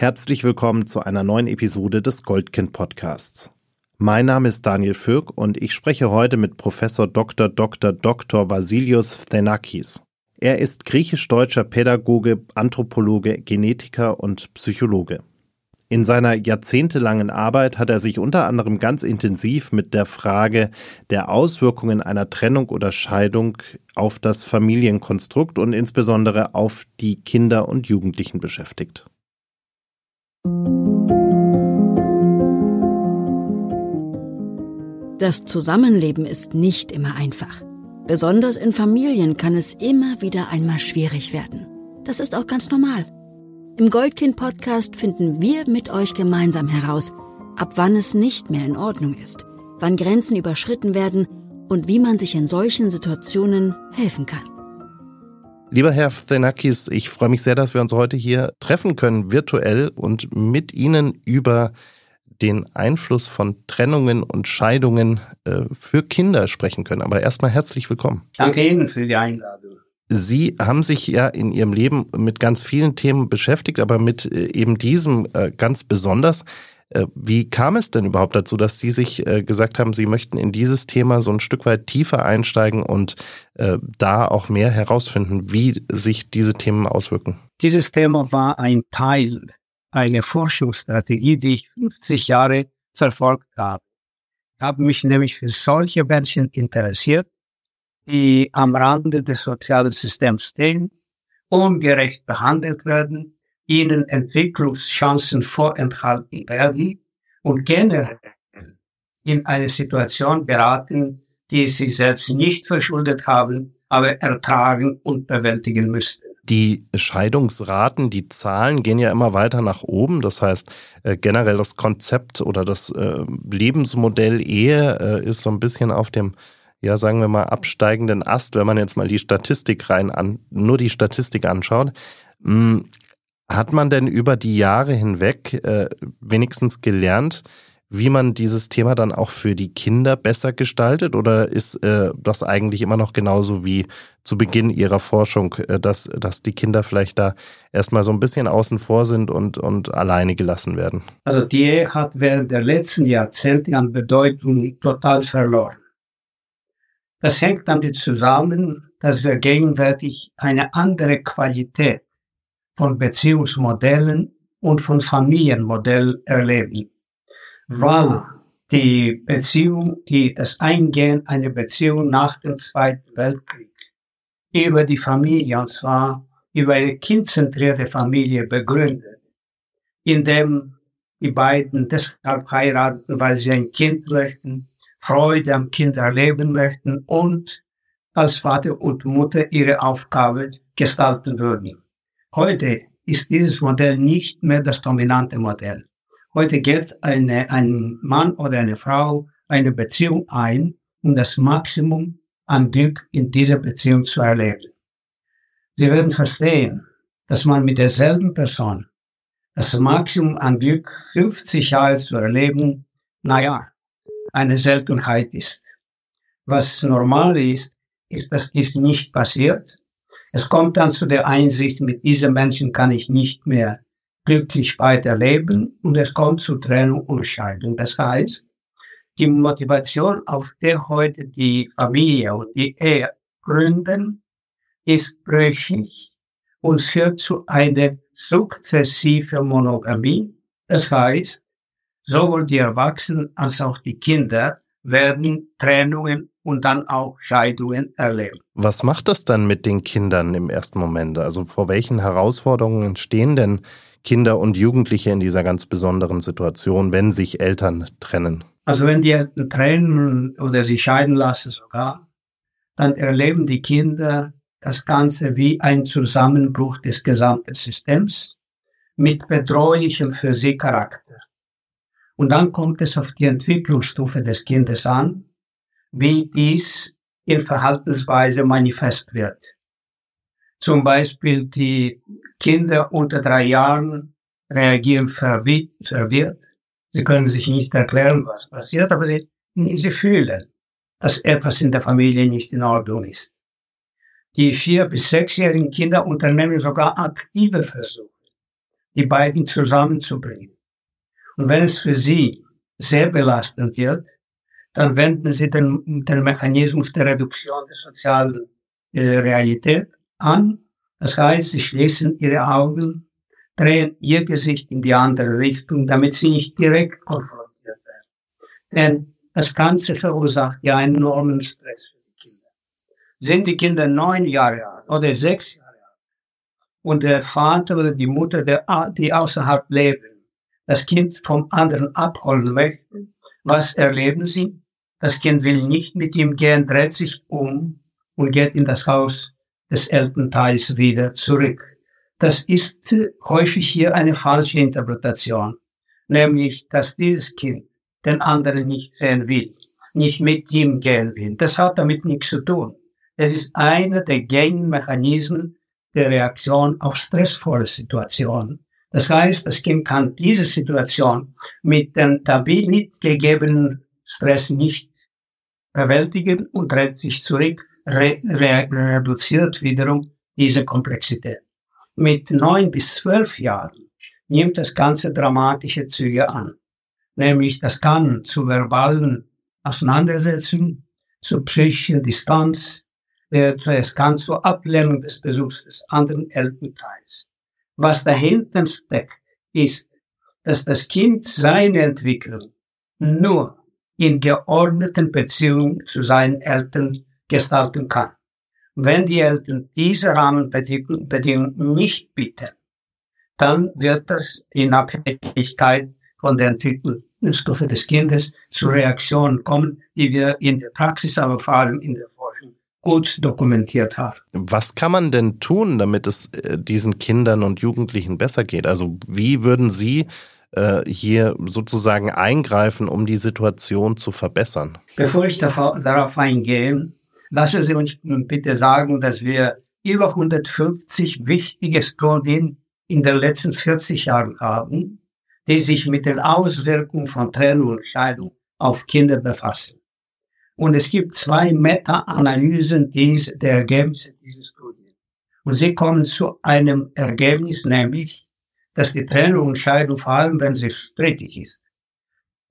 Herzlich willkommen zu einer neuen Episode des Goldkind Podcasts. Mein Name ist Daniel Fürk und ich spreche heute mit Professor Dr. Dr. Dr. Vasilios Thenakis. Er ist griechisch-deutscher Pädagoge, Anthropologe, Genetiker und Psychologe. In seiner jahrzehntelangen Arbeit hat er sich unter anderem ganz intensiv mit der Frage der Auswirkungen einer Trennung oder Scheidung auf das Familienkonstrukt und insbesondere auf die Kinder und Jugendlichen beschäftigt. Das Zusammenleben ist nicht immer einfach. Besonders in Familien kann es immer wieder einmal schwierig werden. Das ist auch ganz normal. Im Goldkind-Podcast finden wir mit euch gemeinsam heraus, ab wann es nicht mehr in Ordnung ist, wann Grenzen überschritten werden und wie man sich in solchen Situationen helfen kann. Lieber Herr Thenakis, ich freue mich sehr, dass wir uns heute hier treffen können, virtuell und mit Ihnen über den Einfluss von Trennungen und Scheidungen äh, für Kinder sprechen können. Aber erstmal herzlich willkommen. Danke Ihnen für die Einladung. Sie haben sich ja in Ihrem Leben mit ganz vielen Themen beschäftigt, aber mit äh, eben diesem äh, ganz besonders. Äh, wie kam es denn überhaupt dazu, dass Sie sich äh, gesagt haben, Sie möchten in dieses Thema so ein Stück weit tiefer einsteigen und äh, da auch mehr herausfinden, wie sich diese Themen auswirken? Dieses Thema war ein Teil einer Forschungsstrategie, die ich 50 Jahre verfolgt habe. Ich habe mich nämlich für solche Menschen interessiert, die am Rande des sozialen Systems stehen, ungerecht behandelt werden, ihnen Entwicklungschancen vorenthalten werden und generell in eine Situation geraten, die sie selbst nicht verschuldet haben, aber ertragen und bewältigen müssten. Die Scheidungsraten, die Zahlen gehen ja immer weiter nach oben. Das heißt, äh, generell das Konzept oder das äh, Lebensmodell Ehe äh, ist so ein bisschen auf dem, ja, sagen wir mal, absteigenden Ast, wenn man jetzt mal die Statistik rein an, nur die Statistik anschaut. Hat man denn über die Jahre hinweg äh, wenigstens gelernt, wie man dieses Thema dann auch für die Kinder besser gestaltet? Oder ist äh, das eigentlich immer noch genauso wie zu Beginn Ihrer Forschung, äh, dass, dass die Kinder vielleicht da erstmal so ein bisschen außen vor sind und, und alleine gelassen werden? Also die hat während der letzten Jahrzehnte an Bedeutung total verloren. Das hängt damit zusammen, dass wir gegenwärtig eine andere Qualität von Beziehungsmodellen und von Familienmodellen erleben. Weil die Beziehung, die, das Eingehen einer Beziehung nach dem Zweiten Weltkrieg über die Familie, und zwar über eine kindzentrierte Familie begründet, indem die beiden deshalb heiraten, weil sie ein Kind möchten, Freude am Kind erleben möchten und als Vater und Mutter ihre Aufgabe gestalten würden. Heute ist dieses Modell nicht mehr das dominante Modell. Heute geht eine, ein Mann oder eine Frau eine Beziehung ein, um das Maximum an Glück in dieser Beziehung zu erleben. Sie werden verstehen, dass man mit derselben Person das Maximum an Glück 50 Jahre zu erleben, naja, eine Seltenheit ist. Was normal ist, ist, dass dies nicht passiert es kommt dann zu der Einsicht, mit diesem Menschen kann ich nicht mehr glücklich weiterleben und es kommt zu Trennung und Scheidung. Das heißt, die Motivation, auf der heute die Familie und die Ehe gründen, ist brüchig und führt zu einer sukzessiven Monogamie. Das heißt, sowohl die Erwachsenen als auch die Kinder werden Trennungen und dann auch Scheidungen erleben. Was macht das dann mit den Kindern im ersten Moment? Also vor welchen Herausforderungen stehen denn Kinder und Jugendliche in dieser ganz besonderen Situation, wenn sich Eltern trennen? Also wenn die Eltern trennen oder sie scheiden lassen sogar, dann erleben die Kinder das Ganze wie ein Zusammenbruch des gesamten Systems mit bedrohlichem für sie Charakter. Und dann kommt es auf die Entwicklungsstufe des Kindes an wie dies in Verhaltensweise manifest wird. Zum Beispiel die Kinder unter drei Jahren reagieren verwirrt. Sie können sich nicht erklären, was passiert, aber sie, sie fühlen, dass etwas in der Familie nicht in Ordnung ist. Die vier- bis sechsjährigen Kinder unternehmen sogar aktive Versuche, die beiden zusammenzubringen. Und wenn es für sie sehr belastend wird, dann wenden sie den, den Mechanismus der Reduktion der sozialen äh, Realität an. Das heißt, sie schließen ihre Augen, drehen ihr Gesicht in die andere Richtung, damit sie nicht direkt konfrontiert werden. Denn das Ganze verursacht ja einen enormen Stress für die Kinder. Sind die Kinder neun Jahre alt oder sechs Jahre alt und der Vater oder die Mutter, der, die außerhalb leben, das Kind vom anderen abholen möchten, was erleben sie? Das Kind will nicht mit ihm gehen, dreht sich um und geht in das Haus des Elternteils wieder zurück. Das ist häufig hier eine falsche Interpretation, nämlich, dass dieses Kind den anderen nicht sehen will, nicht mit ihm gehen will. Das hat damit nichts zu tun. Es ist einer der gängigen Mechanismen der Reaktion auf stressvolle Situationen. Das heißt, das Kind kann diese Situation mit dem damit gegebenen Stress nicht bewältigen und dreht sich zurück, re re reduziert wiederum diese Komplexität. Mit neun bis zwölf Jahren nimmt das Ganze dramatische Züge an nämlich das kann zu verbalen Auseinandersetzungen, zu psychischer Distanz, äh, es kann zur Ablehnung des Besuchs des anderen Elternteils. Was dahinter steckt, ist, dass das Kind seine Entwicklung nur in geordneten Beziehungen zu seinen Eltern gestalten kann. Wenn die Eltern diese Rahmenbedingungen nicht bieten, dann wird das in Abhängigkeit von der Entwicklungsstufe des Kindes zu Reaktionen kommen, die wir in der Praxis, aber vor allem in der Forschung gut dokumentiert haben. Was kann man denn tun, damit es äh, diesen Kindern und Jugendlichen besser geht? Also wie würden Sie hier sozusagen eingreifen, um die Situation zu verbessern? Bevor ich darauf eingehe, lassen Sie uns bitte sagen, dass wir über 150 wichtige Studien in den letzten 40 Jahren haben, die sich mit den Auswirkungen von Trennung und Scheidung auf Kinder befassen. Und es gibt zwei Meta-Analysen der Ergebnisse dieser Studien. Und sie kommen zu einem Ergebnis, nämlich, dass die Trennung und Scheidung, vor allem wenn sie strittig ist,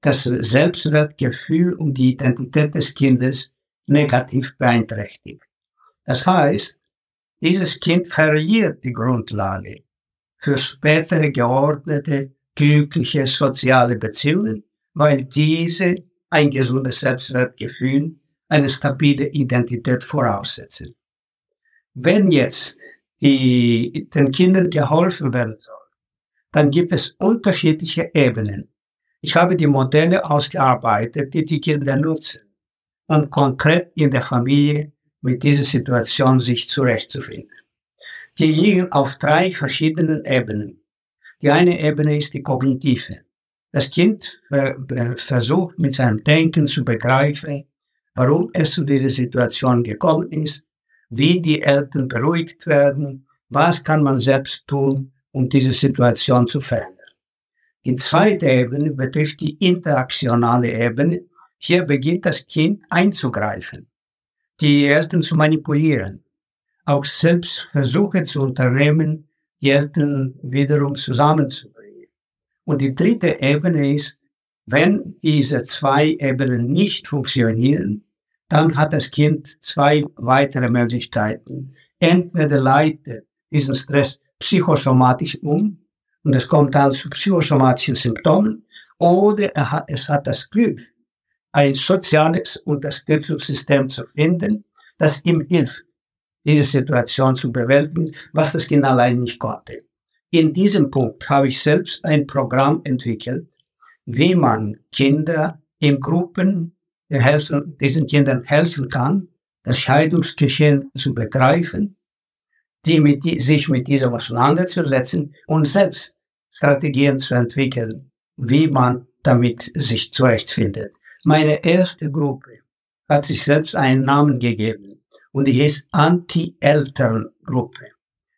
das Selbstwertgefühl und die Identität des Kindes negativ beeinträchtigt. Das heißt, dieses Kind verliert die Grundlage für spätere geordnete glückliche soziale Beziehungen, weil diese ein gesundes Selbstwertgefühl, eine stabile Identität voraussetzen. Wenn jetzt die, den Kindern geholfen werden soll, dann gibt es unterschiedliche Ebenen. Ich habe die Modelle ausgearbeitet, die die Kinder nutzen, um konkret in der Familie mit dieser Situation sich zurechtzufinden. Die liegen auf drei verschiedenen Ebenen. Die eine Ebene ist die kognitive. Das Kind versucht mit seinem Denken zu begreifen, warum es zu dieser Situation gekommen ist, wie die Eltern beruhigt werden, was kann man selbst tun, um diese Situation zu verändern. Die zweite Ebene betrifft die interaktionale Ebene. Hier beginnt das Kind einzugreifen, die Eltern zu manipulieren, auch selbst Versuche zu unternehmen, die Eltern wiederum zusammenzubringen. Und die dritte Ebene ist, wenn diese zwei Ebenen nicht funktionieren, dann hat das Kind zwei weitere Möglichkeiten. Entweder leitet diesen Stress psychosomatisch um und es kommt dann zu psychosomatischen Symptomen, oder er hat, es hat das Glück, ein soziales Unterstützungssystem zu finden, das ihm hilft, diese Situation zu bewältigen, was das Kind allein nicht konnte. In diesem Punkt habe ich selbst ein Programm entwickelt, wie man Kinder in Gruppen helfen, diesen Kindern helfen kann, das Scheidungsgeschehen zu begreifen, die mit, die, sich mit diesem auseinanderzusetzen und selbst Strategien zu entwickeln, wie man damit sich zurechtfindet. Meine erste Gruppe hat sich selbst einen Namen gegeben und die ist Anti-Elterngruppe.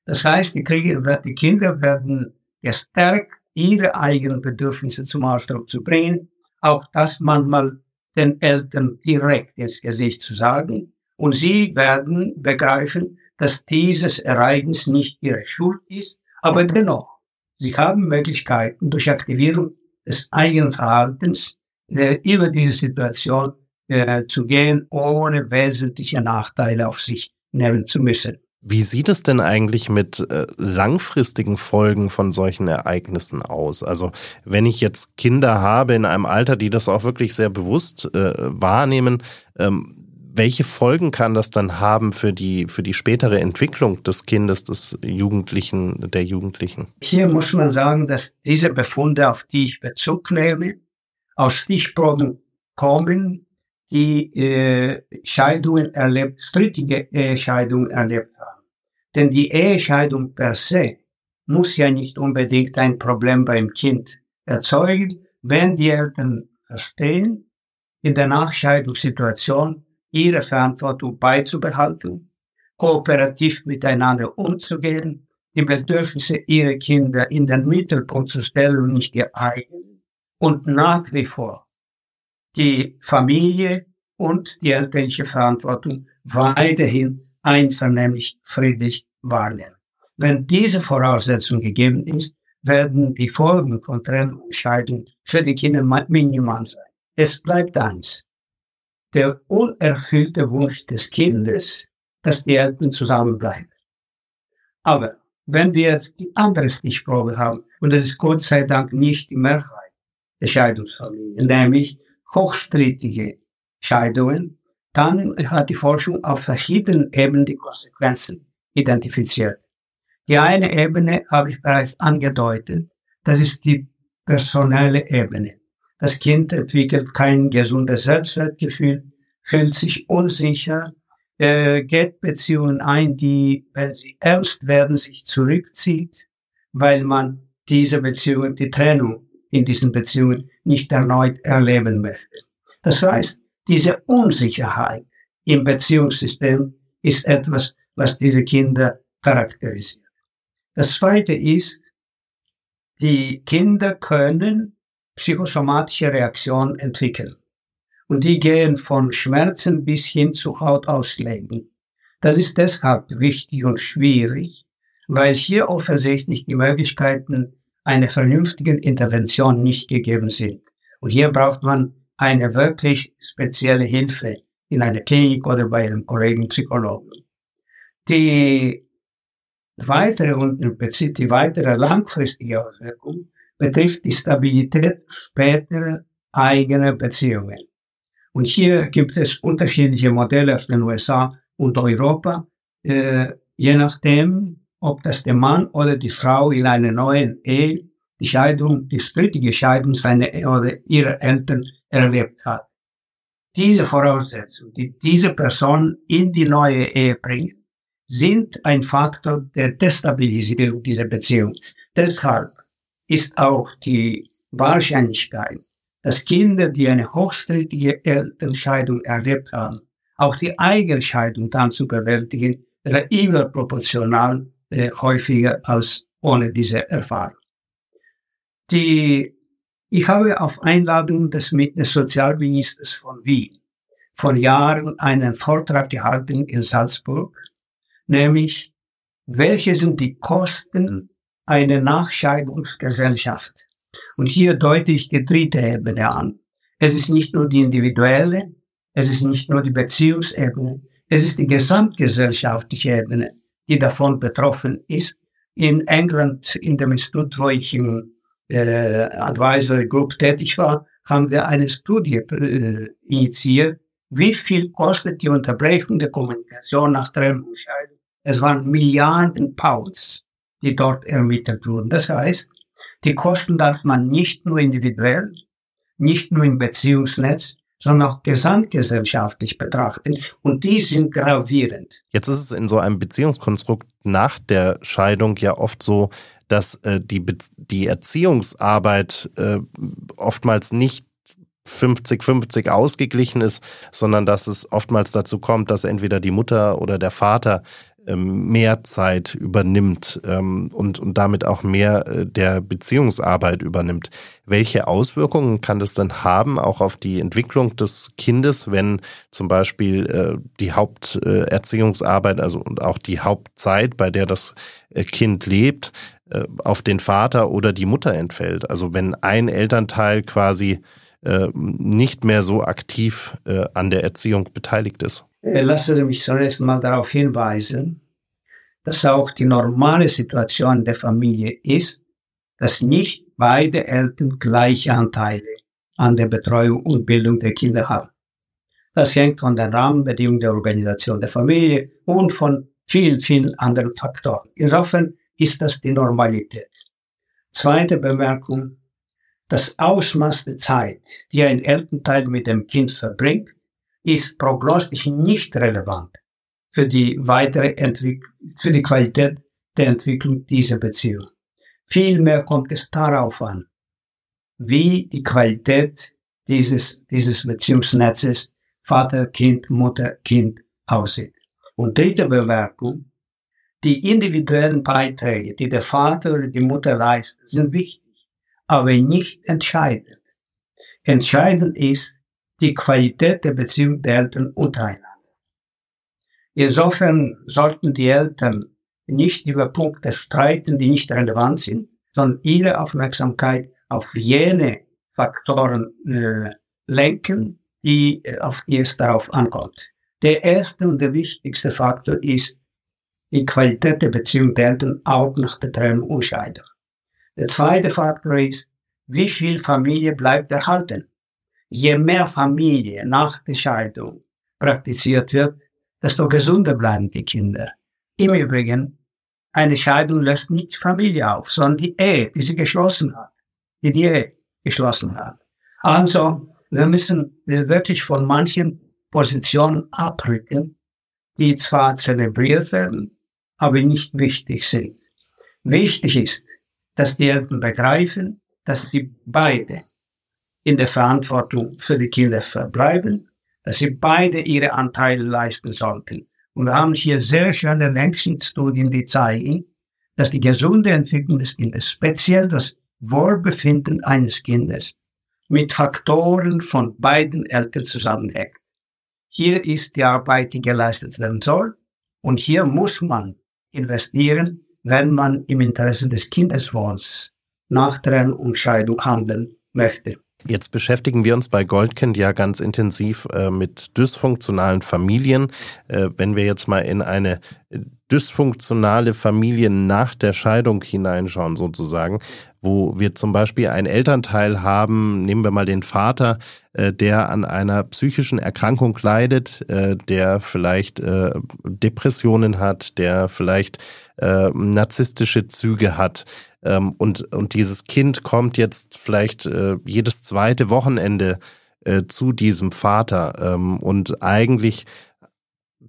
Das heißt, die, Krieger, die Kinder werden gestärkt, ihre eigenen Bedürfnisse zum Ausdruck zu bringen, auch das manchmal den Eltern direkt ins Gesicht zu sagen. Und sie werden begreifen, dass dieses Ereignis nicht ihre Schuld ist, aber dennoch, Sie haben Möglichkeiten, durch Aktivierung des eigenen Verhaltens äh, über diese Situation äh, zu gehen, ohne wesentliche Nachteile auf sich nehmen zu müssen. Wie sieht es denn eigentlich mit äh, langfristigen Folgen von solchen Ereignissen aus? Also wenn ich jetzt Kinder habe in einem Alter, die das auch wirklich sehr bewusst äh, wahrnehmen, ähm, welche Folgen kann das dann haben für die, für die spätere Entwicklung des Kindes, des Jugendlichen, der Jugendlichen? Hier muss man sagen, dass diese Befunde, auf die ich Bezug nehme, aus Stichproben kommen, die äh, Scheidungen erlebt, strittige Ehescheidungen erlebt haben. Denn die Ehescheidung per se muss ja nicht unbedingt ein Problem beim Kind erzeugen, wenn die Eltern verstehen, in der Nachscheidungssituation ihre Verantwortung beizubehalten, kooperativ miteinander umzugehen, die Bedürfnisse ihrer Kinder in den Mittelpunkt zu stellen und nicht ihr eigen und nach wie vor die Familie und die elterliche Verantwortung weiterhin einvernehmlich friedlich wahrnehmen. Wenn diese Voraussetzung gegeben ist, werden die Folgen von Trennung und Scheidung für die Kinder minimal sein. Es bleibt eins. Der unerfüllte Wunsch des Kindes, dass die Eltern zusammenbleiben. Aber wenn wir jetzt die andere Stichprobe haben, und das ist Gott sei Dank nicht die Mehrheit der Scheidungsfamilien, nämlich hochstrittige Scheidungen, dann hat die Forschung auf verschiedenen Ebenen die Konsequenzen identifiziert. Die eine Ebene habe ich bereits angedeutet, das ist die personelle Ebene. Das Kind entwickelt kein gesundes Selbstwertgefühl, fühlt sich unsicher, äh, geht Beziehungen ein, die, wenn sie ernst werden, sich zurückzieht, weil man diese Beziehungen, die Trennung in diesen Beziehungen nicht erneut erleben möchte. Das heißt, diese Unsicherheit im Beziehungssystem ist etwas, was diese Kinder charakterisiert. Das zweite ist, die Kinder können psychosomatische Reaktionen entwickeln. Und die gehen von Schmerzen bis hin zu Hautausschlägen. Das ist deshalb wichtig und schwierig, weil hier offensichtlich die Möglichkeiten einer vernünftigen Intervention nicht gegeben sind. Und hier braucht man eine wirklich spezielle Hilfe in einer Klinik oder bei einem Kollegen Psychologen. Die weitere und die weitere langfristige Auswirkung betrifft die Stabilität späterer eigener Beziehungen. Und hier gibt es unterschiedliche Modelle aus den USA und Europa, äh, je nachdem, ob das der Mann oder die Frau in einer neuen Ehe die Scheidung, die strittige Scheidung seiner oder ihrer Eltern erlebt hat. Diese Voraussetzungen, die diese Person in die neue Ehe bringen, sind ein Faktor der Destabilisierung dieser Beziehung. Deshalb ist auch die Wahrscheinlichkeit, dass Kinder, die eine hochstrittige Elternscheidung erlebt haben, auch die eigene Scheidung dann zu bewältigen, überproportional äh, häufiger als ohne diese Erfahrung. Die, ich habe auf Einladung des, des Sozialministers von Wien vor Jahren einen Vortrag gehalten in Salzburg, nämlich welche sind die Kosten einer Nachscheidungsgesellschaft? Und hier deute ich die dritte Ebene an. Es ist nicht nur die individuelle, es ist nicht nur die Beziehungsebene, es ist die gesamtgesellschaftliche Ebene, die davon betroffen ist. In England, in dem Institut, wo ich im äh, Advisory Group tätig war, haben wir eine Studie äh, initiiert, wie viel kostet die Unterbrechung der Kommunikation nach Trennung Es waren Milliarden Pounds, die dort ermittelt wurden. Das heißt, die Kosten darf man nicht nur individuell, nicht nur im Beziehungsnetz, sondern auch gesamtgesellschaftlich betrachten. Und die sind gravierend. Jetzt ist es in so einem Beziehungskonstrukt nach der Scheidung ja oft so, dass äh, die, die Erziehungsarbeit äh, oftmals nicht 50-50 ausgeglichen ist, sondern dass es oftmals dazu kommt, dass entweder die Mutter oder der Vater mehr Zeit übernimmt ähm, und, und damit auch mehr äh, der Beziehungsarbeit übernimmt. Welche Auswirkungen kann das dann haben, auch auf die Entwicklung des Kindes, wenn zum Beispiel äh, die Haupterziehungsarbeit, also und auch die Hauptzeit, bei der das Kind lebt, äh, auf den Vater oder die Mutter entfällt. Also wenn ein Elternteil quasi äh, nicht mehr so aktiv äh, an der Erziehung beteiligt ist. Äh, lassen Sie mich zunächst mal darauf hinweisen, dass auch die normale Situation der Familie ist, dass nicht beide Eltern gleiche Anteile an der Betreuung und Bildung der Kinder haben. Das hängt von den Rahmenbedingungen der Organisation der Familie und von vielen, vielen anderen Faktoren. Insofern ist das die Normalität. Zweite Bemerkung. Das Ausmaß der Zeit, die ein Elternteil mit dem Kind verbringt, ist prognostisch nicht relevant für die weitere Entwicklung, für die Qualität der Entwicklung dieser Beziehung. Vielmehr kommt es darauf an, wie die Qualität dieses, dieses Beziehungsnetzes Vater, Kind, Mutter, Kind aussieht. Und dritte Bemerkung, die individuellen Beiträge, die der Vater oder die Mutter leisten, sind wichtig, aber nicht entscheidend. Entscheidend ist die Qualität der Beziehung der Eltern untereinander. Insofern sollten die Eltern nicht über Punkte streiten, die nicht relevant sind, sondern ihre Aufmerksamkeit auf jene Faktoren äh, lenken, die, äh, auf die es darauf ankommt. Der erste und der wichtigste Faktor ist die Qualität der Beziehung der Eltern auch nach der Trennung und Scheidung. Der zweite Faktor ist, wie viel Familie bleibt erhalten. Je mehr Familie nach der Scheidung praktiziert wird, desto gesunder bleiben die Kinder. Im Übrigen, eine Scheidung löst nicht Familie auf, sondern die Ehe, die sie geschlossen hat, die die Ehe geschlossen hat. Also, wir müssen wirklich von manchen Positionen abrücken, die zwar zelebriert werden, aber nicht wichtig sind. Wichtig ist, dass die Eltern begreifen, dass sie beide in der Verantwortung für die Kinder verbleiben, dass sie beide ihre Anteile leisten sollten. Und wir haben hier sehr schöne Längsschnittstudien, die zeigen, dass die gesunde Entwicklung des Kindes, speziell das Wohlbefinden eines Kindes, mit Faktoren von beiden Eltern zusammenhängt. Hier ist die Arbeit, die geleistet werden soll. Und hier muss man investieren, wenn man im Interesse des Kindeswohls nach Trennung und Scheidung handeln möchte. Jetzt beschäftigen wir uns bei Goldkind ja ganz intensiv äh, mit dysfunktionalen Familien. Äh, wenn wir jetzt mal in eine dysfunktionale Familie nach der Scheidung hineinschauen, sozusagen, wo wir zum Beispiel einen Elternteil haben, nehmen wir mal den Vater, äh, der an einer psychischen Erkrankung leidet, äh, der vielleicht äh, Depressionen hat, der vielleicht äh, narzisstische Züge hat, ähm, und, und dieses Kind kommt jetzt vielleicht äh, jedes zweite Wochenende äh, zu diesem Vater. Ähm, und eigentlich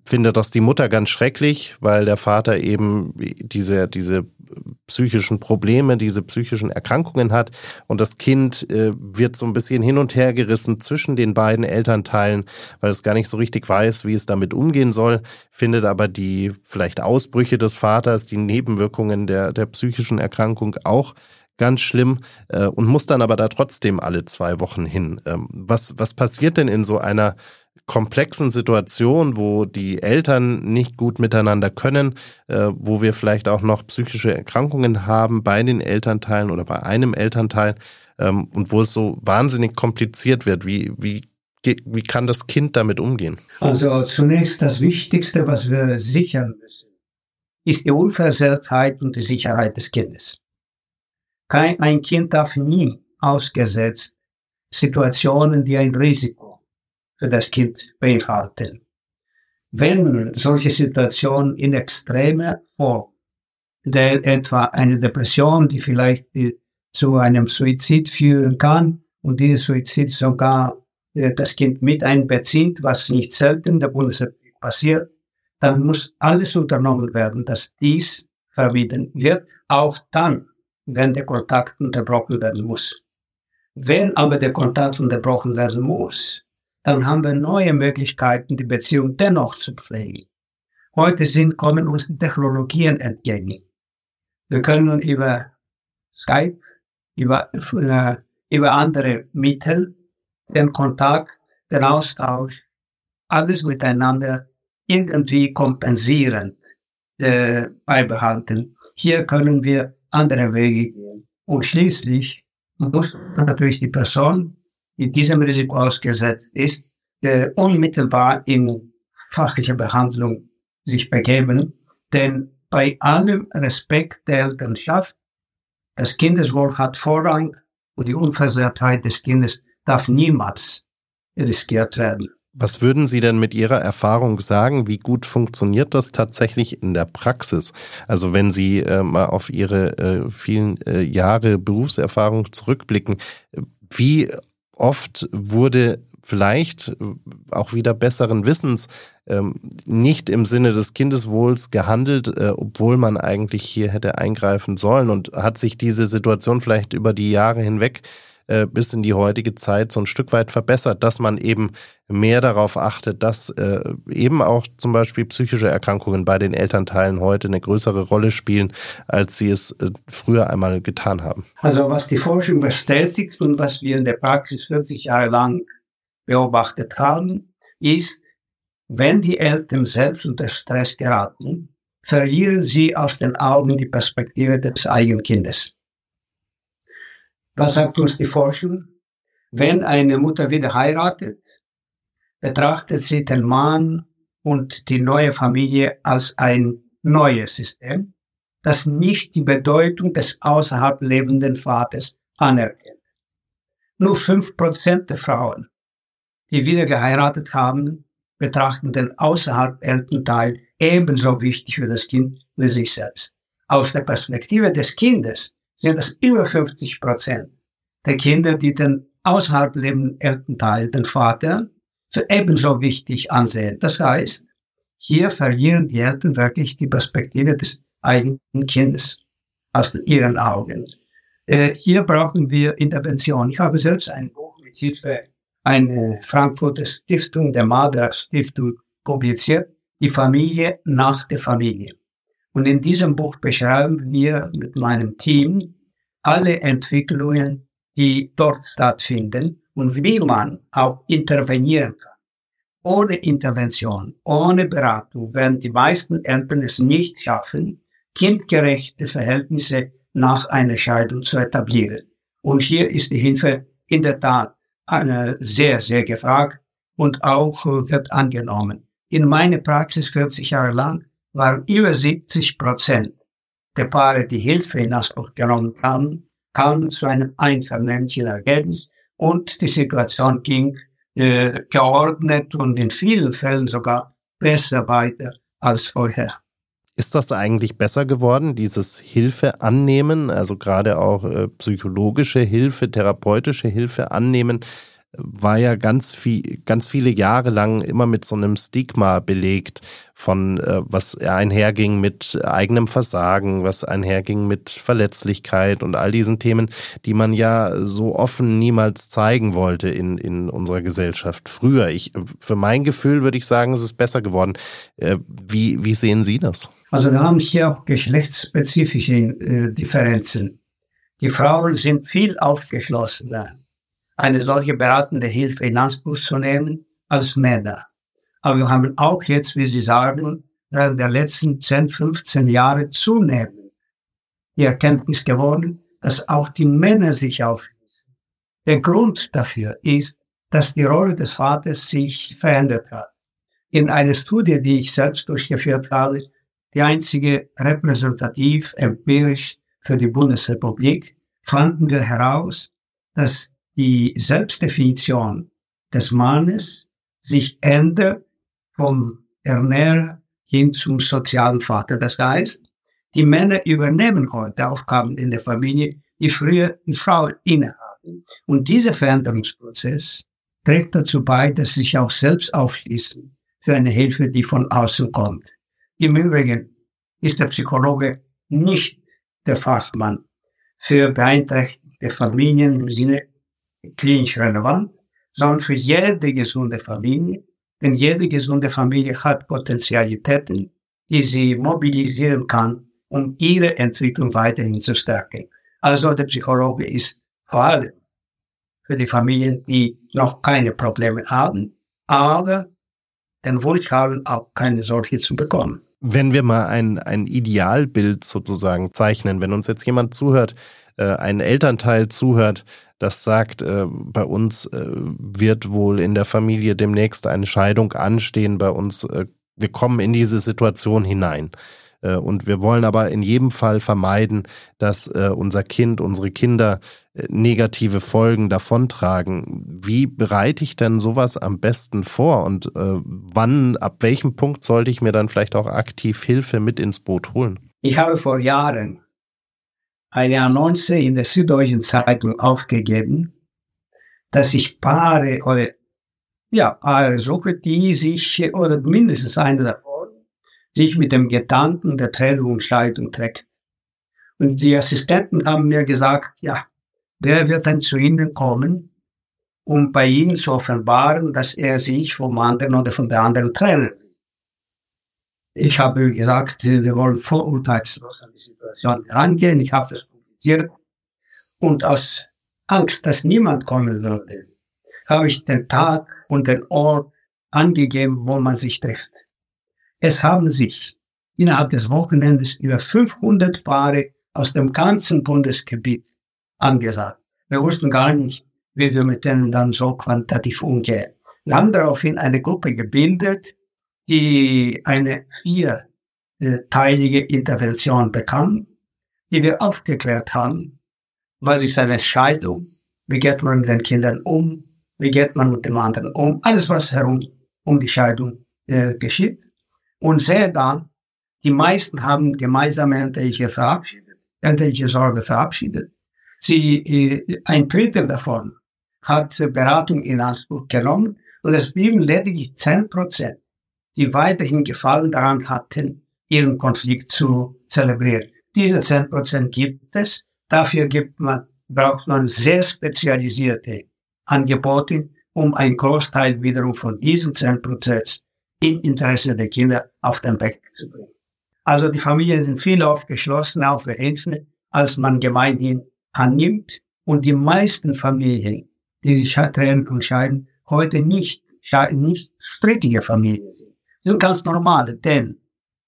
findet das die Mutter ganz schrecklich, weil der Vater eben diese, diese psychischen Probleme, diese psychischen Erkrankungen hat und das Kind äh, wird so ein bisschen hin und her gerissen zwischen den beiden Elternteilen, weil es gar nicht so richtig weiß, wie es damit umgehen soll, findet aber die vielleicht Ausbrüche des Vaters, die Nebenwirkungen der, der psychischen Erkrankung auch ganz schlimm äh, und muss dann aber da trotzdem alle zwei Wochen hin. Ähm, was, was passiert denn in so einer komplexen Situation, wo die Eltern nicht gut miteinander können, äh, wo wir vielleicht auch noch psychische Erkrankungen haben bei den Elternteilen oder bei einem Elternteil ähm, und wo es so wahnsinnig kompliziert wird. Wie, wie, wie kann das Kind damit umgehen? Also zunächst das Wichtigste, was wir sichern müssen, ist die Unversehrtheit und die Sicherheit des Kindes. Kein, ein Kind darf nie ausgesetzt Situationen, die ein Risiko für das Kind beinhalten. Wenn solche Situationen in Extreme vor, der etwa eine Depression, die vielleicht zu einem Suizid führen kann und dieses Suizid sogar äh, das Kind mit einbezieht, was nicht selten der Bundesrepublik passiert, dann muss alles unternommen werden, dass dies vermieden wird, auch dann, wenn der Kontakt unterbrochen werden muss. Wenn aber der Kontakt unterbrochen werden muss, dann haben wir neue Möglichkeiten, die Beziehung dennoch zu pflegen. Heute sind, kommen uns die Technologien entgegen. Wir können über Skype, über, äh, über andere Mittel den Kontakt, den Austausch, alles miteinander irgendwie kompensieren, äh, beibehalten. Hier können wir andere Wege gehen. Und schließlich muss natürlich die Person, die diesem Risiko ausgesetzt ist, äh, unmittelbar in fachliche Behandlung sich begeben. Denn bei allem Respekt der Elternschaft, das Kindeswohl hat Vorrang und die Unversehrtheit des Kindes darf niemals riskiert werden. Was würden Sie denn mit Ihrer Erfahrung sagen? Wie gut funktioniert das tatsächlich in der Praxis? Also wenn Sie äh, mal auf Ihre äh, vielen äh, Jahre Berufserfahrung zurückblicken, wie oft wurde vielleicht äh, auch wieder besseren Wissens ähm, nicht im Sinne des Kindeswohls gehandelt, äh, obwohl man eigentlich hier hätte eingreifen sollen. Und hat sich diese Situation vielleicht über die Jahre hinweg äh, bis in die heutige Zeit so ein Stück weit verbessert, dass man eben mehr darauf achtet, dass äh, eben auch zum Beispiel psychische Erkrankungen bei den Elternteilen heute eine größere Rolle spielen, als sie es äh, früher einmal getan haben. Also was die Forschung bestätigt und was wir in der Praxis 40 Jahre lang beobachtet haben, ist, wenn die Eltern selbst unter Stress geraten, verlieren sie aus den Augen die Perspektive des eigenen Kindes. Was sagt uns die Forschung? Wenn eine Mutter wieder heiratet, betrachtet sie den Mann und die neue Familie als ein neues System, das nicht die Bedeutung des außerhalb lebenden Vaters anerkennt. Nur fünf Prozent der Frauen, die wieder geheiratet haben, betrachten den außerhalb Elternteil ebenso wichtig für das Kind wie sich selbst. Aus der Perspektive des Kindes sind es über 50 Prozent der Kinder, die den außerhalb lebenden Elternteil, den Vater, für ebenso wichtig ansehen. Das heißt, hier verlieren die Eltern wirklich die Perspektive des eigenen Kindes aus ihren Augen. Äh, hier brauchen wir Intervention. Ich habe selbst ein Buch mit Hilfe einer Frankfurter Stiftung, der Mother Stiftung, publiziert, die Familie nach der Familie. Und in diesem Buch beschreiben wir mit meinem Team alle Entwicklungen, die dort stattfinden und wie man auch intervenieren kann. Ohne Intervention, ohne Beratung werden die meisten Eltern es nicht schaffen, kindgerechte Verhältnisse nach einer Scheidung zu etablieren. Und hier ist die Hilfe in der Tat eine sehr, sehr gefragt und auch wird angenommen. In meiner Praxis 40 Jahre lang waren über 70 Prozent der Paare, die Hilfe in Anspruch genommen haben, kamen zu einem einvernehmlichen Ergebnis und die Situation ging äh, geordnet und in vielen Fällen sogar besser weiter als vorher. Ist das eigentlich besser geworden, dieses Hilfe annehmen, also gerade auch äh, psychologische Hilfe, therapeutische Hilfe annehmen? War ja ganz viel, ganz viele Jahre lang immer mit so einem Stigma belegt von äh, was einherging mit eigenem Versagen, was einherging mit Verletzlichkeit und all diesen Themen, die man ja so offen niemals zeigen wollte in in unserer Gesellschaft. Früher, ich für mein Gefühl würde ich sagen, es ist besser geworden. Äh, wie wie sehen Sie das? Also wir haben hier auch geschlechtsspezifische äh, Differenzen. Die Frauen sind viel aufgeschlossener eine solche beratende Hilfe in Anspruch zu nehmen als Männer. Aber wir haben auch jetzt, wie Sie sagen, während der letzten 10, 15 Jahre zunehmend die Erkenntnis geworden, dass auch die Männer sich aufschließen. Der Grund dafür ist, dass die Rolle des Vaters sich verändert hat. In einer Studie, die ich selbst durchgeführt habe, die einzige repräsentativ empirisch für die Bundesrepublik, fanden wir heraus, dass die Selbstdefinition des Mannes sich ändert vom Ernährer hin zum sozialen Vater. Das heißt, die Männer übernehmen heute Aufgaben in der Familie, die früher die Frauen innehatten. Und dieser Veränderungsprozess trägt dazu bei, dass sie sich auch selbst aufschließen für eine Hilfe, die von außen kommt. Im Übrigen ist der Psychologe nicht der Fachmann für beeinträchtigte Familien im Sinne klinisch relevant, sondern für jede gesunde Familie. Denn jede gesunde Familie hat Potenzialitäten, die sie mobilisieren kann, um ihre Entwicklung weiterhin zu stärken. Also der Psychologe ist vor allem für die Familien, die noch keine Probleme haben, aber den Wunsch haben, auch keine solche zu bekommen. Wenn wir mal ein, ein Idealbild sozusagen zeichnen, wenn uns jetzt jemand zuhört, äh, ein Elternteil zuhört, das sagt, äh, bei uns äh, wird wohl in der Familie demnächst eine Scheidung anstehen, bei uns, äh, wir kommen in diese Situation hinein. Äh, und wir wollen aber in jedem Fall vermeiden, dass unser Kind, unsere Kinder negative Folgen davontragen. Wie bereite ich denn sowas am besten vor und wann, ab welchem Punkt sollte ich mir dann vielleicht auch aktiv Hilfe mit ins Boot holen? Ich habe vor Jahren eine Annonce in der Süddeutschen Zeitung aufgegeben, dass ich Paare oder ja, Paare suche, die sich, oder mindestens eine davon, sich mit dem Gedanken der Trennung trägt. Und die Assistenten haben mir gesagt, ja, der wird dann zu Ihnen kommen, um bei Ihnen zu offenbaren, dass er sich vom anderen oder von der anderen trennen Ich habe gesagt, wir wollen vorurteilslos an die Situation herangehen. Ich habe das publiziert. Und aus Angst, dass niemand kommen würde, habe ich den Tag und den Ort angegeben, wo man sich trifft. Es haben sich innerhalb des Wochenendes über 500 Paare aus dem ganzen Bundesgebiet angesagt. Wir wussten gar nicht, wie wir mit denen dann so quantitativ umgehen. Wir haben daraufhin eine Gruppe gebildet, die eine vierteilige Intervention bekam, die wir aufgeklärt haben, weil ist eine Scheidung, wie geht man mit den Kindern um, wie geht man mit dem anderen um, alles was herum um die Scheidung äh, geschieht. Und sehe dann, die meisten haben gemeinsame elterliche verabschiedet, Sorge verabschiedet. Sie, äh, ein Drittel davon hat Beratung in Anspruch genommen und es blieben lediglich zehn Prozent, die weiterhin Gefallen daran hatten, ihren Konflikt zu zelebrieren. Diese zehn Prozent gibt es. Dafür gibt man, braucht man sehr spezialisierte Angebote, um einen Großteil wiederum von diesen zehn Prozent im Interesse der Kinder auf den Weg zu bringen. Also die Familien sind viel aufgeschlossener auf Hilfe, als man gemeinhin annimmt. Und die meisten Familien, die sich trennen und scheiden, heute nicht, nicht strittige Familien sind. Sind ganz normale, denn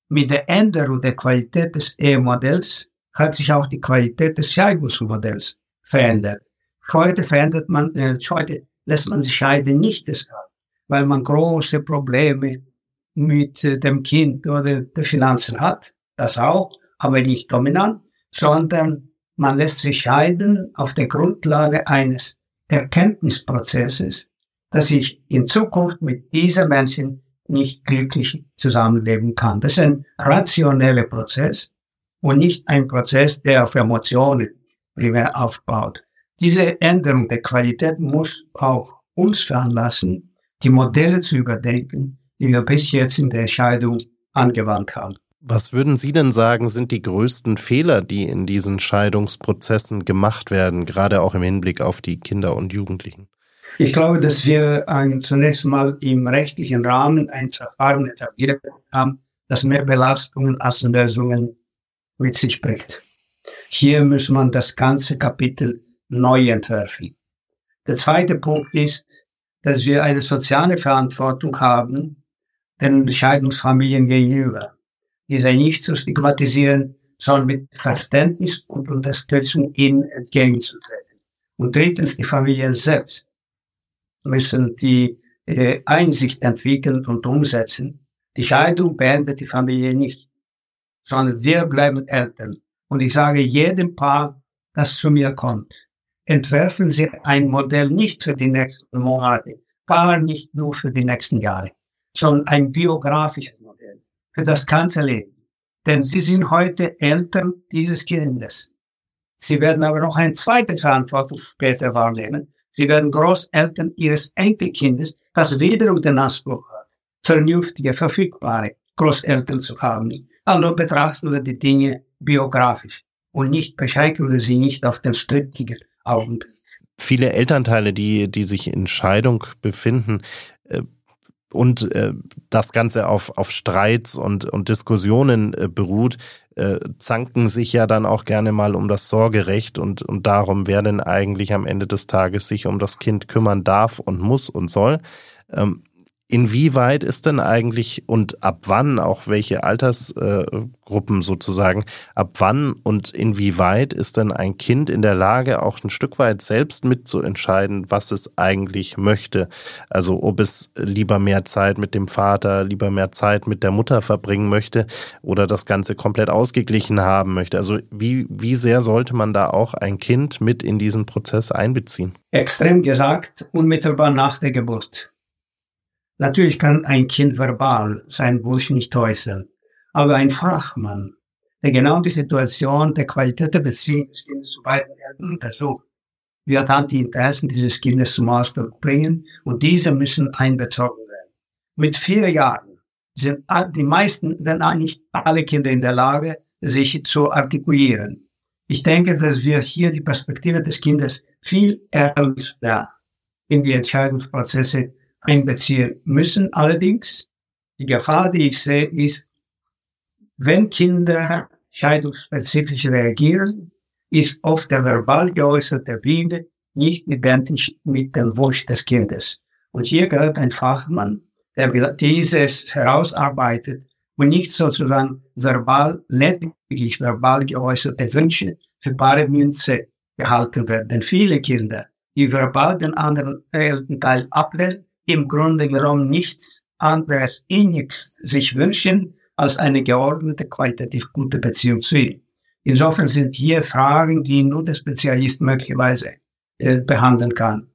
mit der Änderung der Qualität des Ehemodells hat sich auch die Qualität des Scheidungsmodells verändert. Heute verändert man, äh, heute lässt man sich scheiden nicht deshalb, weil man große Probleme mit äh, dem Kind oder der Finanzen hat, das auch, aber nicht dominant, sondern man lässt sich scheiden auf der Grundlage eines Erkenntnisprozesses, dass ich in Zukunft mit diesen Menschen nicht glücklich zusammenleben kann. Das ist ein rationeller Prozess und nicht ein Prozess, der auf Emotionen primär aufbaut. Diese Änderung der Qualität muss auch uns veranlassen, die Modelle zu überdenken, die wir bis jetzt in der Entscheidung angewandt haben. Was würden Sie denn sagen, sind die größten Fehler, die in diesen Scheidungsprozessen gemacht werden, gerade auch im Hinblick auf die Kinder und Jugendlichen? Ich glaube, dass wir ein, zunächst mal im rechtlichen Rahmen ein Verfahren etabliert haben, das mehr Belastungen als Lösungen mit sich bringt. Hier muss man das ganze Kapitel neu entwerfen. Der zweite Punkt ist, dass wir eine soziale Verantwortung haben den Scheidungsfamilien gegenüber. Diese nicht zu stigmatisieren, sondern mit Verständnis und Unterstützung ihnen entgegenzutreten. Und drittens, die Familien selbst müssen die äh, Einsicht entwickeln und umsetzen. Die Scheidung beendet die Familie nicht, sondern wir bleiben Eltern. Und ich sage jedem Paar, das zu mir kommt, entwerfen Sie ein Modell nicht für die nächsten Monate, gar nicht nur für die nächsten Jahre, sondern ein biografisches Modell für das ganze Leben. Denn Sie sind heute Eltern dieses Kindes. Sie werden aber noch eine zweite Verantwortung später wahrnehmen. Sie werden Großeltern Ihres Enkelkindes, das wiederum den Anspruch hat, vernünftige, verfügbare Großeltern zu haben. Also betrachten wir die Dinge biografisch und nicht beschränken wir sie nicht auf den strittigen Augenblick. Viele Elternteile, die, die sich in Scheidung befinden, und äh, das Ganze auf, auf Streits und, und Diskussionen äh, beruht, äh, zanken sich ja dann auch gerne mal um das Sorgerecht und, und darum, wer denn eigentlich am Ende des Tages sich um das Kind kümmern darf und muss und soll. Ähm, Inwieweit ist denn eigentlich und ab wann, auch welche Altersgruppen äh, sozusagen, ab wann und inwieweit ist denn ein Kind in der Lage, auch ein Stück weit selbst mitzuentscheiden, was es eigentlich möchte? Also ob es lieber mehr Zeit mit dem Vater, lieber mehr Zeit mit der Mutter verbringen möchte oder das Ganze komplett ausgeglichen haben möchte. Also wie, wie sehr sollte man da auch ein Kind mit in diesen Prozess einbeziehen? Extrem gesagt, unmittelbar nach der Geburt. Natürlich kann ein Kind verbal seinen Wunsch nicht äußern, aber ein Fachmann, der genau die Situation der Qualität der Beziehung des Kindes zu beiden Eltern untersucht, wird dann die Interessen dieses Kindes zum Ausdruck bringen und diese müssen einbezogen werden. Mit vier Jahren sind die meisten, denn nicht alle Kinder in der Lage, sich zu artikulieren. Ich denke, dass wir hier die Perspektive des Kindes viel ehrlicher in die Entscheidungsprozesse einbeziehen müssen. Allerdings, die Gefahr, die ich sehe, ist, wenn Kinder scheidungsspezifisch reagieren, ist oft der verbal geäußerte Wille nicht identisch mit dem Wunsch des Kindes. Und hier gehört ein Fachmann, der dieses herausarbeitet und nicht sozusagen verbal, lediglich verbal geäußerte Wünsche für bare Münze gehalten werden. Denn viele Kinder, die verbal den anderen Elternteil ablehnen, im Grunde genommen nichts anderes innigst sich wünschen, als eine geordnete, qualitativ gute Beziehung zu ihm. Insofern sind hier Fragen, die nur der Spezialist möglicherweise äh, behandeln kann.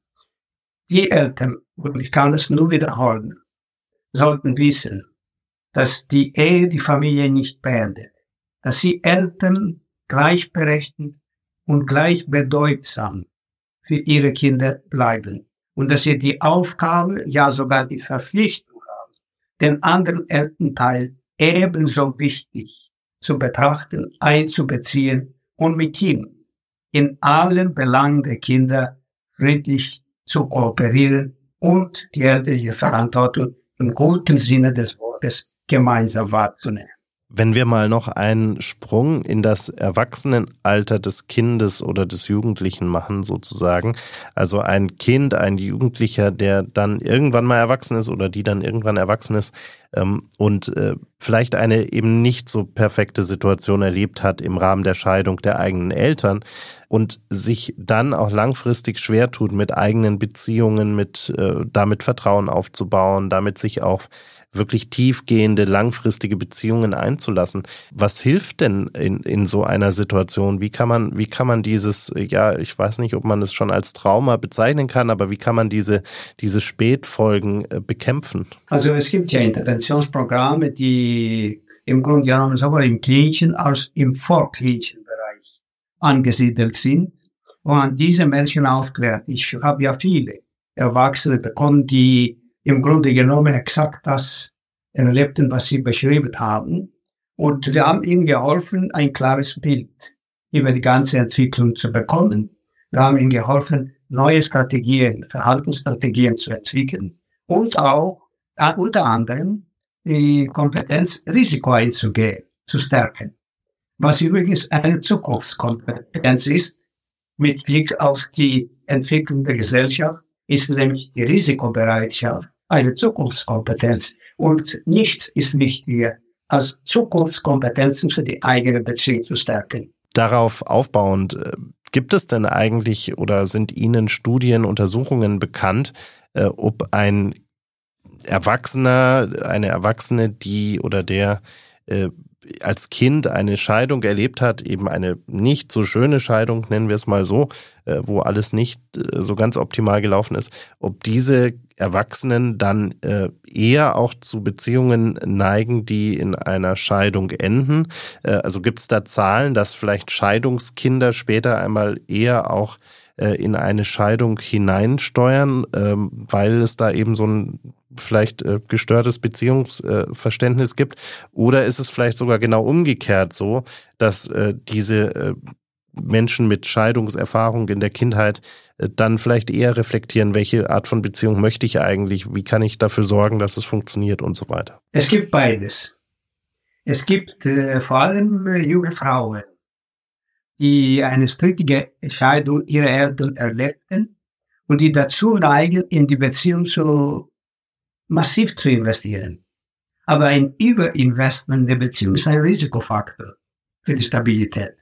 Die Eltern, und ich kann es nur wiederholen, sollten wissen, dass die Ehe die Familie nicht beendet, dass sie Eltern gleichberechtigt und gleichbedeutsam für ihre Kinder bleiben und dass sie die Aufgabe, ja sogar die Verpflichtung haben, den anderen Elternteil ebenso wichtig zu betrachten, einzubeziehen und mit ihm in allen Belangen der Kinder friedlich zu kooperieren und die elterliche Verantwortung im guten Sinne des Wortes gemeinsam wahrzunehmen. Wenn wir mal noch einen Sprung in das Erwachsenenalter des Kindes oder des Jugendlichen machen, sozusagen. Also ein Kind, ein Jugendlicher, der dann irgendwann mal erwachsen ist oder die dann irgendwann erwachsen ist ähm, und äh, vielleicht eine eben nicht so perfekte Situation erlebt hat im Rahmen der Scheidung der eigenen Eltern und sich dann auch langfristig schwer tut, mit eigenen Beziehungen, mit äh, damit Vertrauen aufzubauen, damit sich auch wirklich tiefgehende, langfristige Beziehungen einzulassen. Was hilft denn in, in so einer Situation? Wie kann man, wie kann man dieses, ja, ich weiß nicht, ob man es schon als Trauma bezeichnen kann, aber wie kann man diese, diese Spätfolgen äh, bekämpfen? Also es gibt ja Interventionsprogramme, die im Grunde genommen sowohl im klinischen als im vorklinischen Bereich angesiedelt sind und an diese Menschen aufklärt. Ich habe ja viele Erwachsene bekommen, die im Grunde genommen exakt das erlebten, was Sie beschrieben haben. Und wir haben Ihnen geholfen, ein klares Bild über die ganze Entwicklung zu bekommen. Wir haben Ihnen geholfen, neue Strategien, Verhaltensstrategien zu entwickeln und auch äh, unter anderem die Kompetenz, Risiko einzugehen, zu stärken. Was übrigens eine Zukunftskompetenz ist, mit Blick auf die Entwicklung der Gesellschaft, ist nämlich die Risikobereitschaft eine Zukunftskompetenz. Und nichts ist wichtiger, als Zukunftskompetenzen für die eigene Beziehung zu stärken. Darauf aufbauend, äh, gibt es denn eigentlich oder sind Ihnen Studien, Untersuchungen bekannt, äh, ob ein Erwachsener, eine Erwachsene, die oder der äh, als Kind eine Scheidung erlebt hat, eben eine nicht so schöne Scheidung, nennen wir es mal so, wo alles nicht so ganz optimal gelaufen ist, ob diese Erwachsenen dann äh, eher auch zu Beziehungen neigen, die in einer Scheidung enden. Äh, also gibt es da Zahlen, dass vielleicht Scheidungskinder später einmal eher auch äh, in eine Scheidung hineinsteuern, ähm, weil es da eben so ein vielleicht äh, gestörtes Beziehungsverständnis gibt? Oder ist es vielleicht sogar genau umgekehrt so, dass äh, diese äh, Menschen mit Scheidungserfahrung in der Kindheit äh, dann vielleicht eher reflektieren, welche Art von Beziehung möchte ich eigentlich, wie kann ich dafür sorgen, dass es funktioniert und so weiter. Es gibt beides. Es gibt äh, vor allem äh, junge Frauen, die eine strittige Scheidung ihrer Eltern erlebten und die dazu neigen, in die Beziehung zu massiv zu investieren. Aber ein Überinvestment in der Beziehung ist ein Risikofaktor für die Stabilität.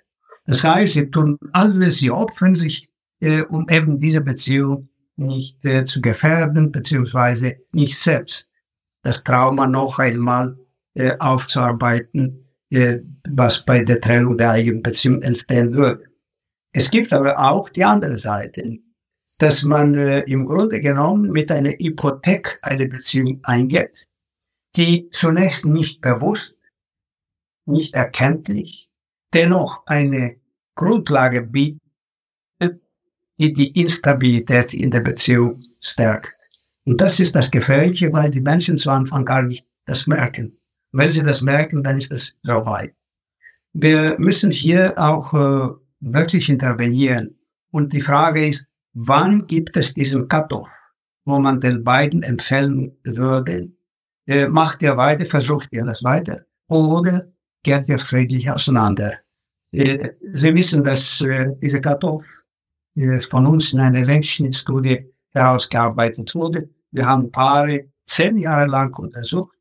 Das heißt, sie tun alles, sie opfern sich, äh, um eben diese Beziehung nicht äh, zu gefährden, beziehungsweise nicht selbst das Trauma noch einmal äh, aufzuarbeiten, äh, was bei der Trennung der eigenen Beziehung entstehen würde. Es gibt aber auch die andere Seite, dass man äh, im Grunde genommen mit einer Hypothek eine Beziehung eingeht, die zunächst nicht bewusst, nicht erkenntlich, dennoch eine Grundlage bietet, die die Instabilität in der Beziehung stärkt. Und das ist das Gefährliche, weil die Menschen zu Anfang gar nicht das merken. Wenn sie das merken, dann ist das vorbei. Wir müssen hier auch äh, wirklich intervenieren. Und die Frage ist, wann gibt es diesen Cut-off, wo man den beiden empfehlen würde, äh, macht ihr weiter, versucht ihr das weiter, oder geht ihr friedlich auseinander. Äh, sie wissen, dass äh, dieser Cut-off äh, von uns in einer Längsschnittstudie herausgearbeitet wurde. Wir haben Paare zehn Jahre lang untersucht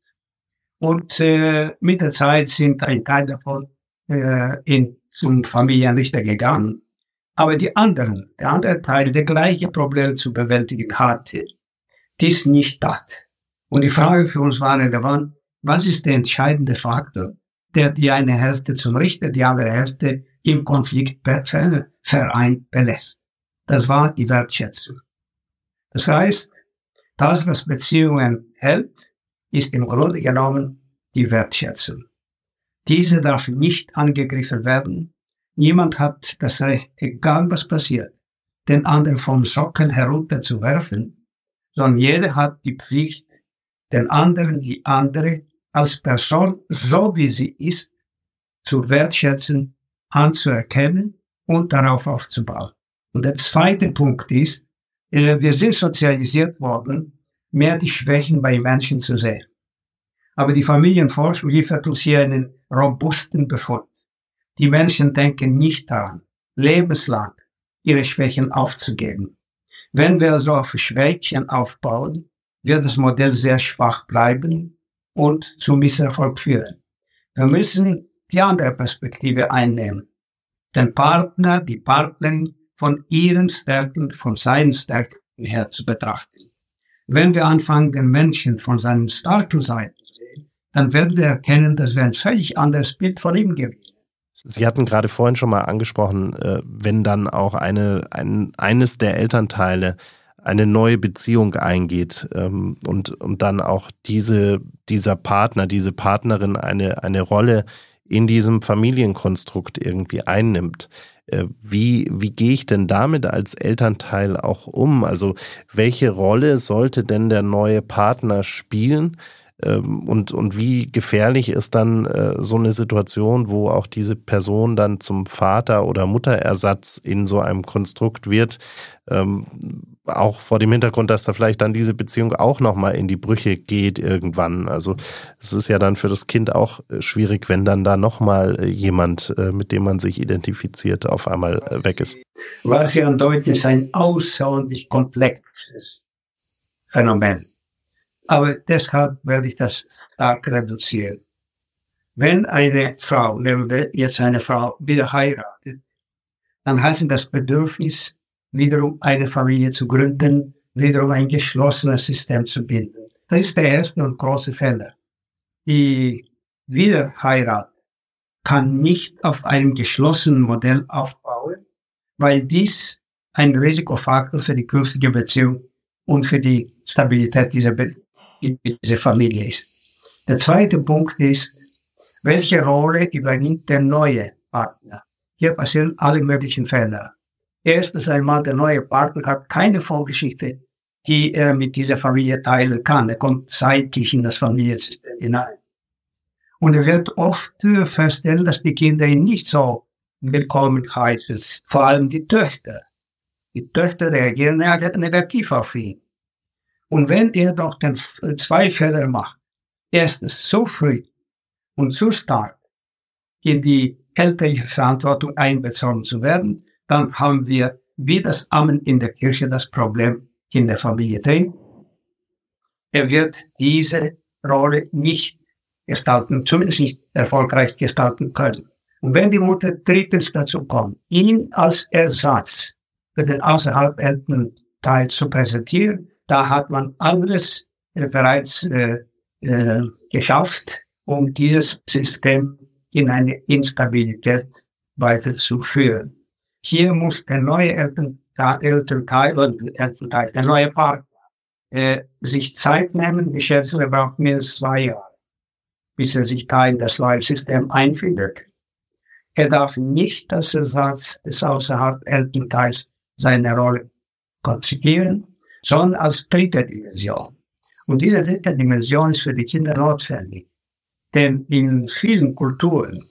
und mit der Zeit sind ein Teil davon in, zum Familienrichter gegangen. Aber die anderen, der andere Teil, der gleiche Problem zu bewältigen hatte, dies nicht tat. Und die Frage für uns war relevant, was ist der entscheidende Faktor, der die eine Hälfte zum Richter, die andere Hälfte im Konflikt vereint belässt? Das war die Wertschätzung. Das heißt, das, was Beziehungen hält, ist im Grunde genommen die Wertschätzung. Diese darf nicht angegriffen werden. Niemand hat das Recht, egal was passiert, den anderen vom Socken herunterzuwerfen, sondern jeder hat die Pflicht, den anderen, die andere als Person, so wie sie ist, zu wertschätzen, anzuerkennen und darauf aufzubauen. Und der zweite Punkt ist, äh, wir sind sozialisiert worden, mehr die Schwächen bei Menschen zu sehen. Aber die Familienforschung liefert uns hier einen robusten Befund. Die Menschen denken nicht daran, lebenslang ihre Schwächen aufzugeben. Wenn wir also auf Schwächen aufbauen, wird das Modell sehr schwach bleiben und zu Misserfolg führen. Wir müssen die andere Perspektive einnehmen. Den Partner, die Partnerin von ihren Stärken, von seinen Stärken her zu betrachten. Wenn wir anfangen, den Menschen von seinem Status ein zu sehen, dann werden wir erkennen, dass wir ein völlig anderes Bild von ihm geben. Sie hatten gerade vorhin schon mal angesprochen, äh, wenn dann auch eine, ein, eines der Elternteile eine neue Beziehung eingeht ähm, und, und dann auch diese, dieser Partner, diese Partnerin eine, eine Rolle in diesem Familienkonstrukt irgendwie einnimmt. Äh, wie, wie gehe ich denn damit als Elternteil auch um? Also welche Rolle sollte denn der neue Partner spielen? Ähm, und, und wie gefährlich ist dann äh, so eine Situation, wo auch diese Person dann zum Vater- oder Mutterersatz in so einem Konstrukt wird, ähm, auch vor dem Hintergrund, dass da vielleicht dann diese Beziehung auch nochmal in die Brüche geht irgendwann. Also es ist ja dann für das Kind auch äh, schwierig, wenn dann da nochmal äh, jemand, äh, mit dem man sich identifiziert, auf einmal weg ist. Hier an Deutsch ist ein außerordentlich komplexes Phänomen. Aber deshalb werde ich das stark reduzieren. Wenn eine Frau, jetzt eine Frau, wieder heiratet, dann heißt das Bedürfnis, wiederum eine Familie zu gründen, wiederum ein geschlossenes System zu bilden. Das ist der erste und große Fehler. Die Wiederheirat kann nicht auf einem geschlossenen Modell aufbauen, weil dies ein Risikofaktor für die künftige Beziehung und für die Stabilität dieser, Be dieser Familie ist. Der zweite Punkt ist, welche Rolle übernimmt der neue Partner? Hier passieren alle möglichen Fehler. Erstens einmal, der neue Partner hat keine Vorgeschichte, die er mit dieser Familie teilen kann. Er kommt seitlich in das Familiensystem hinein. Und er wird oft feststellen, dass die Kinder ihn nicht so willkommen heißen, vor allem die Töchter. Die Töchter reagieren negativ auf ihn. Und wenn er doch den zwei Fälle macht, erstens so früh und so stark in die elterliche Verantwortung einbezogen zu werden, dann haben wir wie das Amen in der Kirche das Problem in der Familie drin. er wird diese Rolle nicht gestalten, zumindest nicht erfolgreich gestalten können. Und wenn die Mutter drittens dazu kommt, ihn als Ersatz für den außerhalb Elternteil zu präsentieren, da hat man alles äh, bereits äh, äh, geschafft, um dieses System in eine Instabilität weiterzuführen. Hier muss der neue Elternteil, Elternteil, Elternteil der neue Partner, äh, sich Zeit nehmen. Ich schätze, er braucht mindestens zwei Jahre, bis er sich da in das neue System einfindet. Er darf nicht das Ersatz des außerhalb Elternteils seine Rolle konzipieren, sondern als dritte Dimension. Und diese dritte Dimension ist für die Kinder notwendig. Denn in vielen Kulturen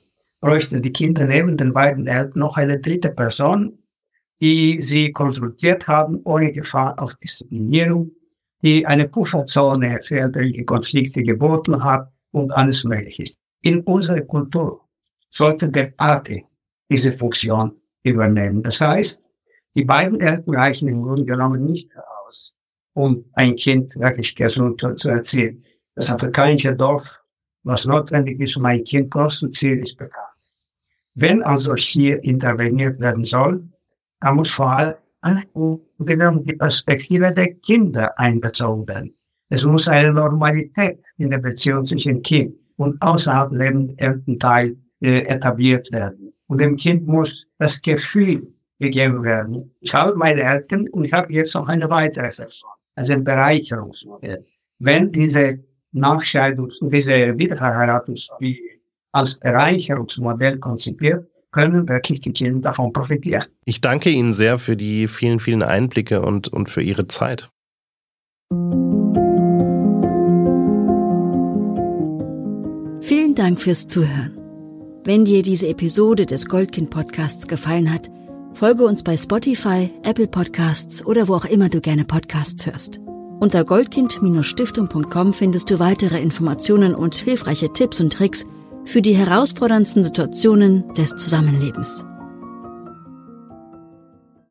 bräuchten die Kinder neben den beiden Eltern noch eine dritte Person, die sie konsultiert haben, ohne Gefahr auf Disziplinierung, die eine Pufferzone für elterliche Konflikte geboten hat und alles Mögliche. In unserer Kultur sollte der Pate diese Funktion übernehmen. Das heißt, die beiden Eltern reichen im Grunde genommen nicht aus, um ein Kind wirklich gesund zu erziehen. Das afrikanische Dorf, was notwendig ist, um ein Kind großzuziehen, ist bekannt. Wenn also hier interveniert werden soll, dann muss vor allem die Perspektive der Kinder einbezogen werden. Es muss eine Normalität in der Beziehung zwischen Kind und außerhalb lebenden Elternteil äh, etabliert werden. Und dem Kind muss das Gefühl gegeben werden. Ich habe meine Eltern und ich habe jetzt noch eine weitere Person. Also ein Bereicherungsmodell. Wenn diese Nachscheidungs- und diese Wiederverheiratungsspiele als Bereicherungsmodell konzipiert, können wirklich die Kinder davon profitieren. Ich danke Ihnen sehr für die vielen, vielen Einblicke und, und für Ihre Zeit. Vielen Dank fürs Zuhören. Wenn dir diese Episode des Goldkind Podcasts gefallen hat, folge uns bei Spotify, Apple Podcasts oder wo auch immer du gerne Podcasts hörst. Unter goldkind-stiftung.com findest du weitere Informationen und hilfreiche Tipps und Tricks für die herausforderndsten Situationen des Zusammenlebens.